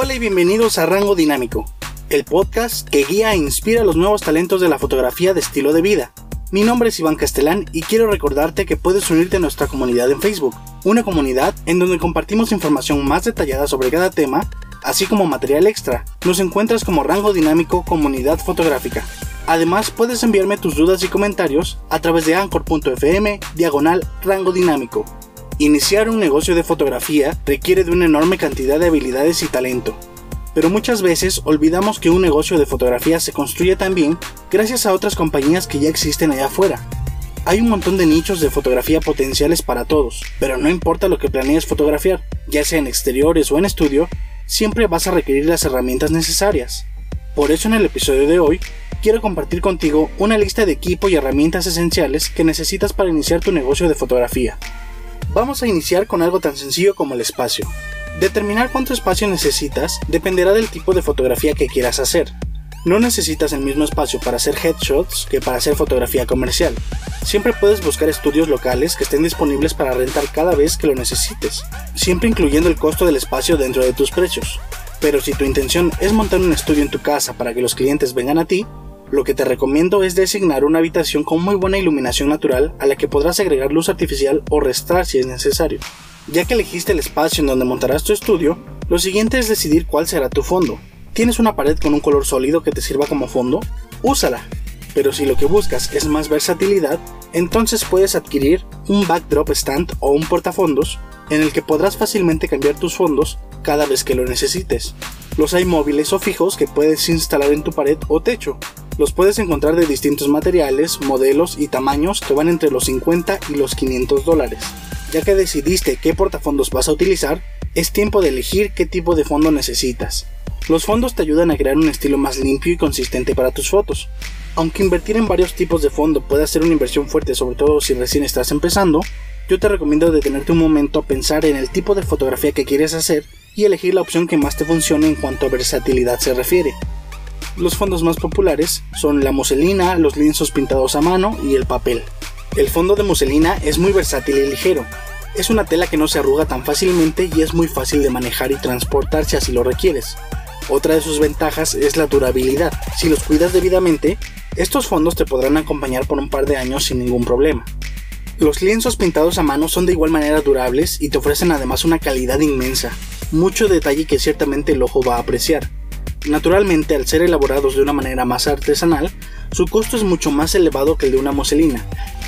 Hola y bienvenidos a Rango Dinámico, el podcast que guía e inspira a los nuevos talentos de la fotografía de estilo de vida. Mi nombre es Iván Castelán y quiero recordarte que puedes unirte a nuestra comunidad en Facebook, una comunidad en donde compartimos información más detallada sobre cada tema, así como material extra. Nos encuentras como Rango Dinámico Comunidad Fotográfica. Además, puedes enviarme tus dudas y comentarios a través de anchor.fm diagonal rango dinámico. Iniciar un negocio de fotografía requiere de una enorme cantidad de habilidades y talento, pero muchas veces olvidamos que un negocio de fotografía se construye también gracias a otras compañías que ya existen allá afuera. Hay un montón de nichos de fotografía potenciales para todos, pero no importa lo que planees fotografiar, ya sea en exteriores o en estudio, siempre vas a requerir las herramientas necesarias. Por eso en el episodio de hoy quiero compartir contigo una lista de equipo y herramientas esenciales que necesitas para iniciar tu negocio de fotografía. Vamos a iniciar con algo tan sencillo como el espacio. Determinar cuánto espacio necesitas dependerá del tipo de fotografía que quieras hacer. No necesitas el mismo espacio para hacer headshots que para hacer fotografía comercial. Siempre puedes buscar estudios locales que estén disponibles para rentar cada vez que lo necesites, siempre incluyendo el costo del espacio dentro de tus precios. Pero si tu intención es montar un estudio en tu casa para que los clientes vengan a ti, lo que te recomiendo es designar una habitación con muy buena iluminación natural a la que podrás agregar luz artificial o restar si es necesario. Ya que elegiste el espacio en donde montarás tu estudio, lo siguiente es decidir cuál será tu fondo. ¿Tienes una pared con un color sólido que te sirva como fondo? Úsala. Pero si lo que buscas es más versatilidad, entonces puedes adquirir un backdrop stand o un portafondos en el que podrás fácilmente cambiar tus fondos cada vez que lo necesites. Los hay móviles o fijos que puedes instalar en tu pared o techo, los puedes encontrar de distintos materiales, modelos y tamaños que van entre los 50 y los 500 dólares. Ya que decidiste qué portafondos vas a utilizar, es tiempo de elegir qué tipo de fondo necesitas. Los fondos te ayudan a crear un estilo más limpio y consistente para tus fotos. Aunque invertir en varios tipos de fondo puede ser una inversión fuerte, sobre todo si recién estás empezando, yo te recomiendo detenerte un momento a pensar en el tipo de fotografía que quieres hacer y elegir la opción que más te funcione en cuanto a versatilidad se refiere. Los fondos más populares son la muselina, los lienzos pintados a mano y el papel. El fondo de muselina es muy versátil y ligero. Es una tela que no se arruga tan fácilmente y es muy fácil de manejar y transportar si así lo requieres. Otra de sus ventajas es la durabilidad. Si los cuidas debidamente, estos fondos te podrán acompañar por un par de años sin ningún problema. Los lienzos pintados a mano son de igual manera durables y te ofrecen además una calidad inmensa, mucho detalle que ciertamente el ojo va a apreciar. Naturalmente, al ser elaborados de una manera más artesanal, su costo es mucho más elevado que el de una muselina,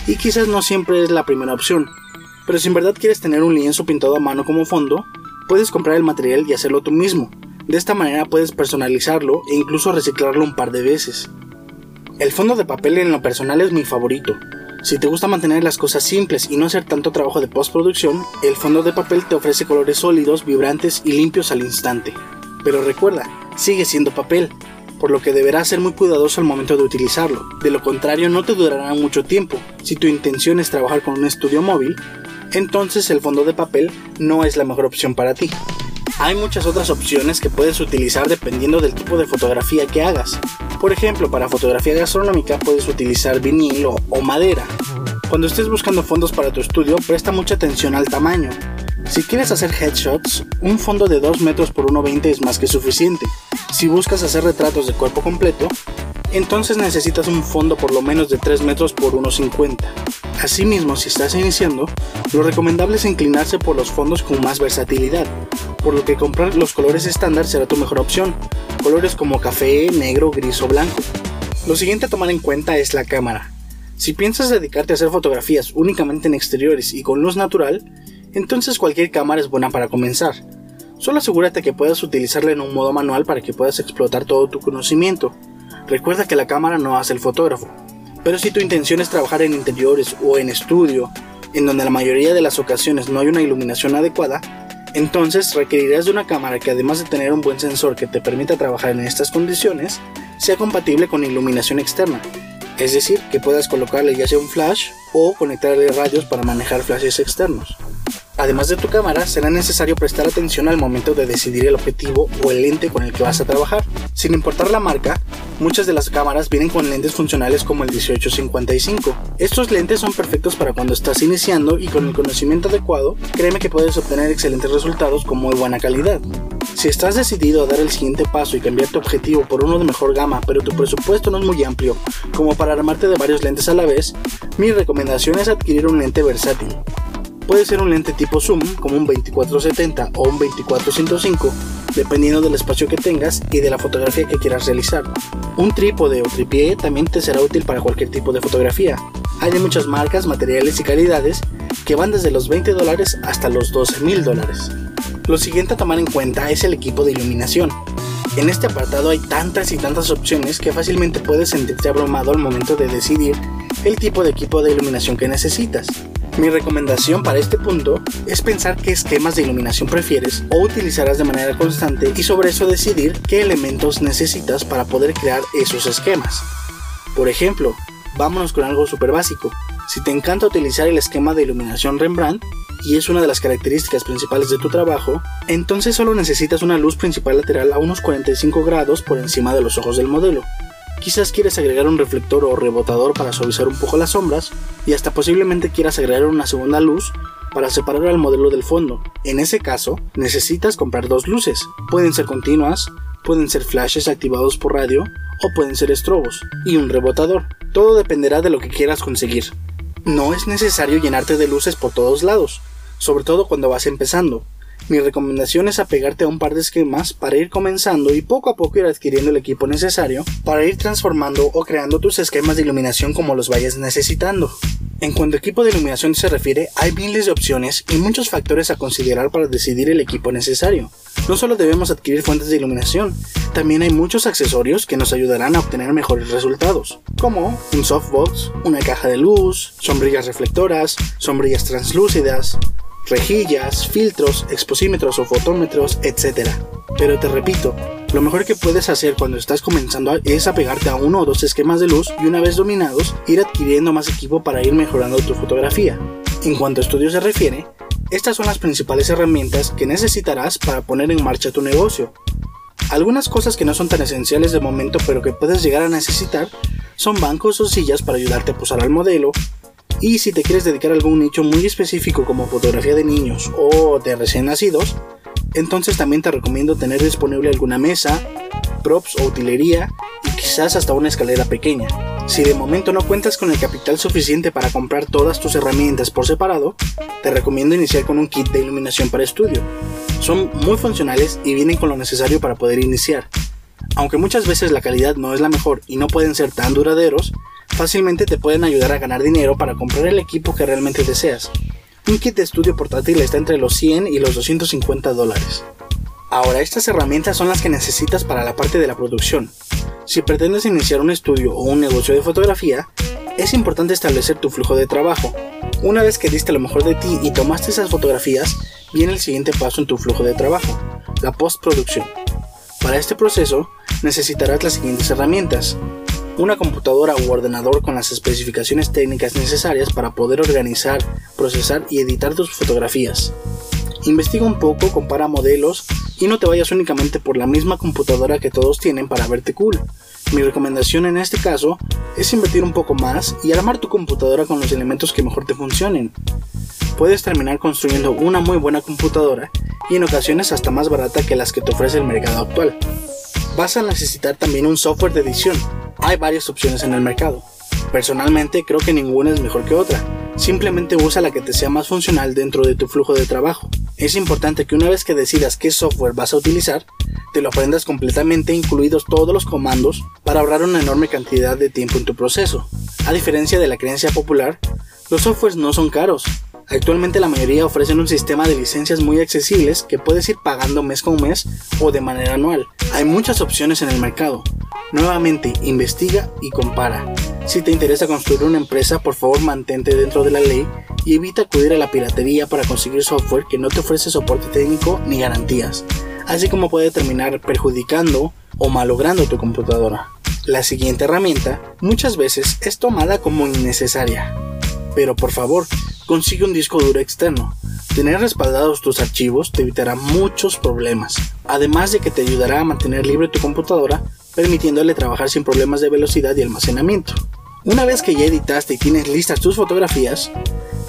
y quizás no siempre es la primera opción. Pero si en verdad quieres tener un lienzo pintado a mano como fondo, puedes comprar el material y hacerlo tú mismo. De esta manera puedes personalizarlo e incluso reciclarlo un par de veces. El fondo de papel en lo personal es mi favorito. Si te gusta mantener las cosas simples y no hacer tanto trabajo de postproducción, el fondo de papel te ofrece colores sólidos, vibrantes y limpios al instante. Pero recuerda, sigue siendo papel, por lo que deberás ser muy cuidadoso al momento de utilizarlo. De lo contrario, no te durará mucho tiempo. Si tu intención es trabajar con un estudio móvil, entonces el fondo de papel no es la mejor opción para ti. Hay muchas otras opciones que puedes utilizar dependiendo del tipo de fotografía que hagas. Por ejemplo, para fotografía gastronómica puedes utilizar vinilo o madera. Cuando estés buscando fondos para tu estudio, presta mucha atención al tamaño. Si quieres hacer headshots, un fondo de 2 metros por 1,20 es más que suficiente. Si buscas hacer retratos de cuerpo completo, entonces necesitas un fondo por lo menos de 3 metros por 1,50. Asimismo, si estás iniciando, lo recomendable es inclinarse por los fondos con más versatilidad, por lo que comprar los colores estándar será tu mejor opción, colores como café, negro, gris o blanco. Lo siguiente a tomar en cuenta es la cámara. Si piensas dedicarte a hacer fotografías únicamente en exteriores y con luz natural, entonces cualquier cámara es buena para comenzar. Solo asegúrate que puedas utilizarla en un modo manual para que puedas explotar todo tu conocimiento. Recuerda que la cámara no hace el fotógrafo, pero si tu intención es trabajar en interiores o en estudio, en donde la mayoría de las ocasiones no hay una iluminación adecuada, entonces requerirás de una cámara que además de tener un buen sensor que te permita trabajar en estas condiciones, sea compatible con iluminación externa. Es decir, que puedas colocarle ya sea un flash o conectarle radios para manejar flashes externos. Además de tu cámara, será necesario prestar atención al momento de decidir el objetivo o el lente con el que vas a trabajar. Sin importar la marca, muchas de las cámaras vienen con lentes funcionales como el 1855. Estos lentes son perfectos para cuando estás iniciando y con el conocimiento adecuado, créeme que puedes obtener excelentes resultados con muy buena calidad. Si estás decidido a dar el siguiente paso y cambiar tu objetivo por uno de mejor gama, pero tu presupuesto no es muy amplio como para armarte de varios lentes a la vez, mi recomendación es adquirir un lente versátil. Puede ser un lente tipo zoom como un 2470 o un 2405, dependiendo del espacio que tengas y de la fotografía que quieras realizar. Un trípode o tripié también te será útil para cualquier tipo de fotografía. Hay de muchas marcas, materiales y calidades que van desde los 20 dólares hasta los 12 mil dólares. Lo siguiente a tomar en cuenta es el equipo de iluminación. En este apartado hay tantas y tantas opciones que fácilmente puedes sentirte abrumado al momento de decidir el tipo de equipo de iluminación que necesitas. Mi recomendación para este punto es pensar qué esquemas de iluminación prefieres o utilizarás de manera constante y sobre eso decidir qué elementos necesitas para poder crear esos esquemas. Por ejemplo, vámonos con algo súper básico. Si te encanta utilizar el esquema de iluminación Rembrandt y es una de las características principales de tu trabajo, entonces solo necesitas una luz principal lateral a unos 45 grados por encima de los ojos del modelo. Quizás quieres agregar un reflector o rebotador para suavizar un poco las sombras y hasta posiblemente quieras agregar una segunda luz para separar al modelo del fondo. En ese caso, necesitas comprar dos luces. Pueden ser continuas, pueden ser flashes activados por radio o pueden ser estrobos y un rebotador. Todo dependerá de lo que quieras conseguir. No es necesario llenarte de luces por todos lados, sobre todo cuando vas empezando. Mi recomendación es apegarte a un par de esquemas para ir comenzando y poco a poco ir adquiriendo el equipo necesario para ir transformando o creando tus esquemas de iluminación como los vayas necesitando. En cuanto a equipo de iluminación se refiere, hay miles de opciones y muchos factores a considerar para decidir el equipo necesario. No solo debemos adquirir fuentes de iluminación, también hay muchos accesorios que nos ayudarán a obtener mejores resultados, como un softbox, una caja de luz, sombrillas reflectoras, sombrillas translúcidas, rejillas, filtros, exposímetros o fotómetros, etc. Pero te repito, lo mejor que puedes hacer cuando estás comenzando es apegarte a uno o dos esquemas de luz y una vez dominados, ir adquiriendo más equipo para ir mejorando tu fotografía. En cuanto a estudios se refiere, estas son las principales herramientas que necesitarás para poner en marcha tu negocio. Algunas cosas que no son tan esenciales de momento pero que puedes llegar a necesitar son bancos o sillas para ayudarte a posar al modelo, y si te quieres dedicar a algún nicho muy específico como fotografía de niños o de recién nacidos, entonces también te recomiendo tener disponible alguna mesa, props o utilería y quizás hasta una escalera pequeña. Si de momento no cuentas con el capital suficiente para comprar todas tus herramientas por separado, te recomiendo iniciar con un kit de iluminación para estudio. Son muy funcionales y vienen con lo necesario para poder iniciar. Aunque muchas veces la calidad no es la mejor y no pueden ser tan duraderos, fácilmente te pueden ayudar a ganar dinero para comprar el equipo que realmente deseas. Un kit de estudio portátil está entre los 100 y los 250 dólares. Ahora, estas herramientas son las que necesitas para la parte de la producción. Si pretendes iniciar un estudio o un negocio de fotografía, es importante establecer tu flujo de trabajo. Una vez que diste lo mejor de ti y tomaste esas fotografías, viene el siguiente paso en tu flujo de trabajo, la postproducción. Para este proceso, necesitarás las siguientes herramientas una computadora u ordenador con las especificaciones técnicas necesarias para poder organizar, procesar y editar tus fotografías. Investiga un poco, compara modelos y no te vayas únicamente por la misma computadora que todos tienen para verte cool. Mi recomendación en este caso es invertir un poco más y armar tu computadora con los elementos que mejor te funcionen. Puedes terminar construyendo una muy buena computadora y en ocasiones hasta más barata que las que te ofrece el mercado actual. Vas a necesitar también un software de edición, hay varias opciones en el mercado. Personalmente creo que ninguna es mejor que otra. Simplemente usa la que te sea más funcional dentro de tu flujo de trabajo. Es importante que una vez que decidas qué software vas a utilizar, te lo aprendas completamente incluidos todos los comandos para ahorrar una enorme cantidad de tiempo en tu proceso. A diferencia de la creencia popular, los softwares no son caros. Actualmente la mayoría ofrecen un sistema de licencias muy accesibles que puedes ir pagando mes con mes o de manera anual. Hay muchas opciones en el mercado, Nuevamente, investiga y compara. Si te interesa construir una empresa, por favor mantente dentro de la ley y evita acudir a la piratería para conseguir software que no te ofrece soporte técnico ni garantías, así como puede terminar perjudicando o malogrando tu computadora. La siguiente herramienta muchas veces es tomada como innecesaria, pero por favor, consigue un disco duro externo. Tener respaldados tus archivos te evitará muchos problemas, además de que te ayudará a mantener libre tu computadora, permitiéndole trabajar sin problemas de velocidad y almacenamiento. Una vez que ya editaste y tienes listas tus fotografías,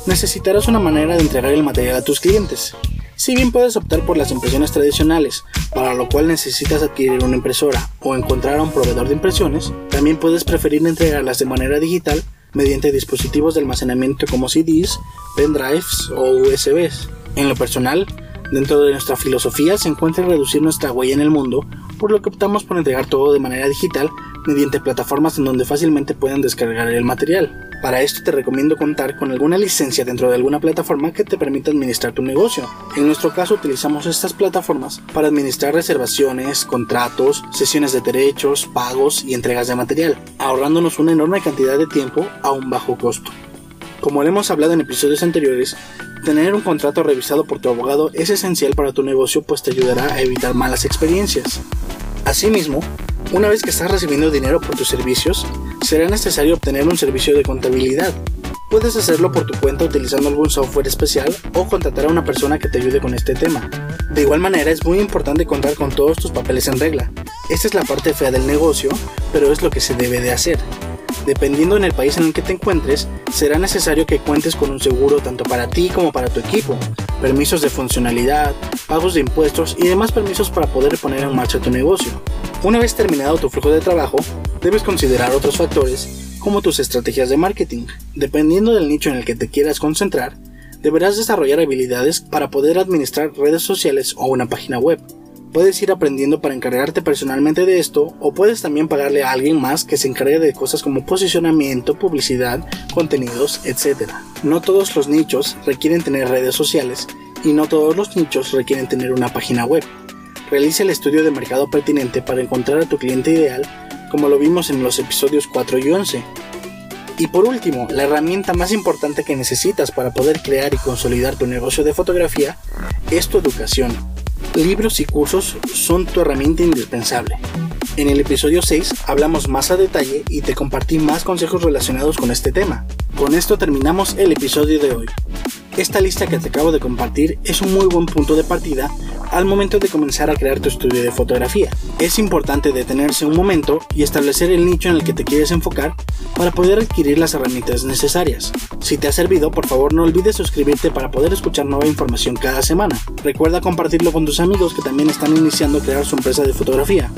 necesitarás una manera de entregar el material a tus clientes. Si bien puedes optar por las impresiones tradicionales, para lo cual necesitas adquirir una impresora o encontrar a un proveedor de impresiones, también puedes preferir entregarlas de manera digital mediante dispositivos de almacenamiento como CDs, pendrives o USBs. En lo personal, dentro de nuestra filosofía se encuentra reducir nuestra huella en el mundo, por lo que optamos por entregar todo de manera digital mediante plataformas en donde fácilmente puedan descargar el material. Para esto te recomiendo contar con alguna licencia dentro de alguna plataforma que te permita administrar tu negocio. En nuestro caso utilizamos estas plataformas para administrar reservaciones, contratos, sesiones de derechos, pagos y entregas de material, ahorrándonos una enorme cantidad de tiempo a un bajo costo. Como le hemos hablado en episodios anteriores, tener un contrato revisado por tu abogado es esencial para tu negocio pues te ayudará a evitar malas experiencias. Asimismo, una vez que estás recibiendo dinero por tus servicios, será necesario obtener un servicio de contabilidad. Puedes hacerlo por tu cuenta utilizando algún software especial o contratar a una persona que te ayude con este tema. De igual manera es muy importante contar con todos tus papeles en regla. Esta es la parte fea del negocio, pero es lo que se debe de hacer. Dependiendo en el país en el que te encuentres, será necesario que cuentes con un seguro tanto para ti como para tu equipo, permisos de funcionalidad, pagos de impuestos y demás permisos para poder poner en marcha tu negocio. Una vez terminado tu flujo de trabajo, debes considerar otros factores como tus estrategias de marketing. Dependiendo del nicho en el que te quieras concentrar, deberás desarrollar habilidades para poder administrar redes sociales o una página web. Puedes ir aprendiendo para encargarte personalmente de esto o puedes también pagarle a alguien más que se encargue de cosas como posicionamiento, publicidad, contenidos, etc. No todos los nichos requieren tener redes sociales y no todos los nichos requieren tener una página web. Realiza el estudio de mercado pertinente para encontrar a tu cliente ideal, como lo vimos en los episodios 4 y 11. Y por último, la herramienta más importante que necesitas para poder crear y consolidar tu negocio de fotografía es tu educación. Libros y cursos son tu herramienta indispensable. En el episodio 6 hablamos más a detalle y te compartí más consejos relacionados con este tema. Con esto terminamos el episodio de hoy. Esta lista que te acabo de compartir es un muy buen punto de partida al momento de comenzar a crear tu estudio de fotografía. Es importante detenerse un momento y establecer el nicho en el que te quieres enfocar para poder adquirir las herramientas necesarias. Si te ha servido, por favor no olvides suscribirte para poder escuchar nueva información cada semana. Recuerda compartirlo con tus amigos que también están iniciando a crear su empresa de fotografía.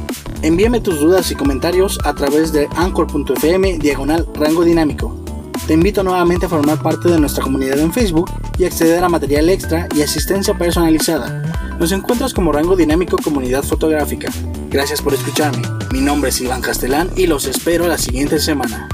Envíame tus dudas y comentarios a través de anchor.fm diagonal rango dinámico. Te invito nuevamente a formar parte de nuestra comunidad en Facebook y acceder a material extra y asistencia personalizada. Nos encuentras como Rango Dinámico Comunidad Fotográfica. Gracias por escucharme. Mi nombre es Iván Castelán y los espero la siguiente semana.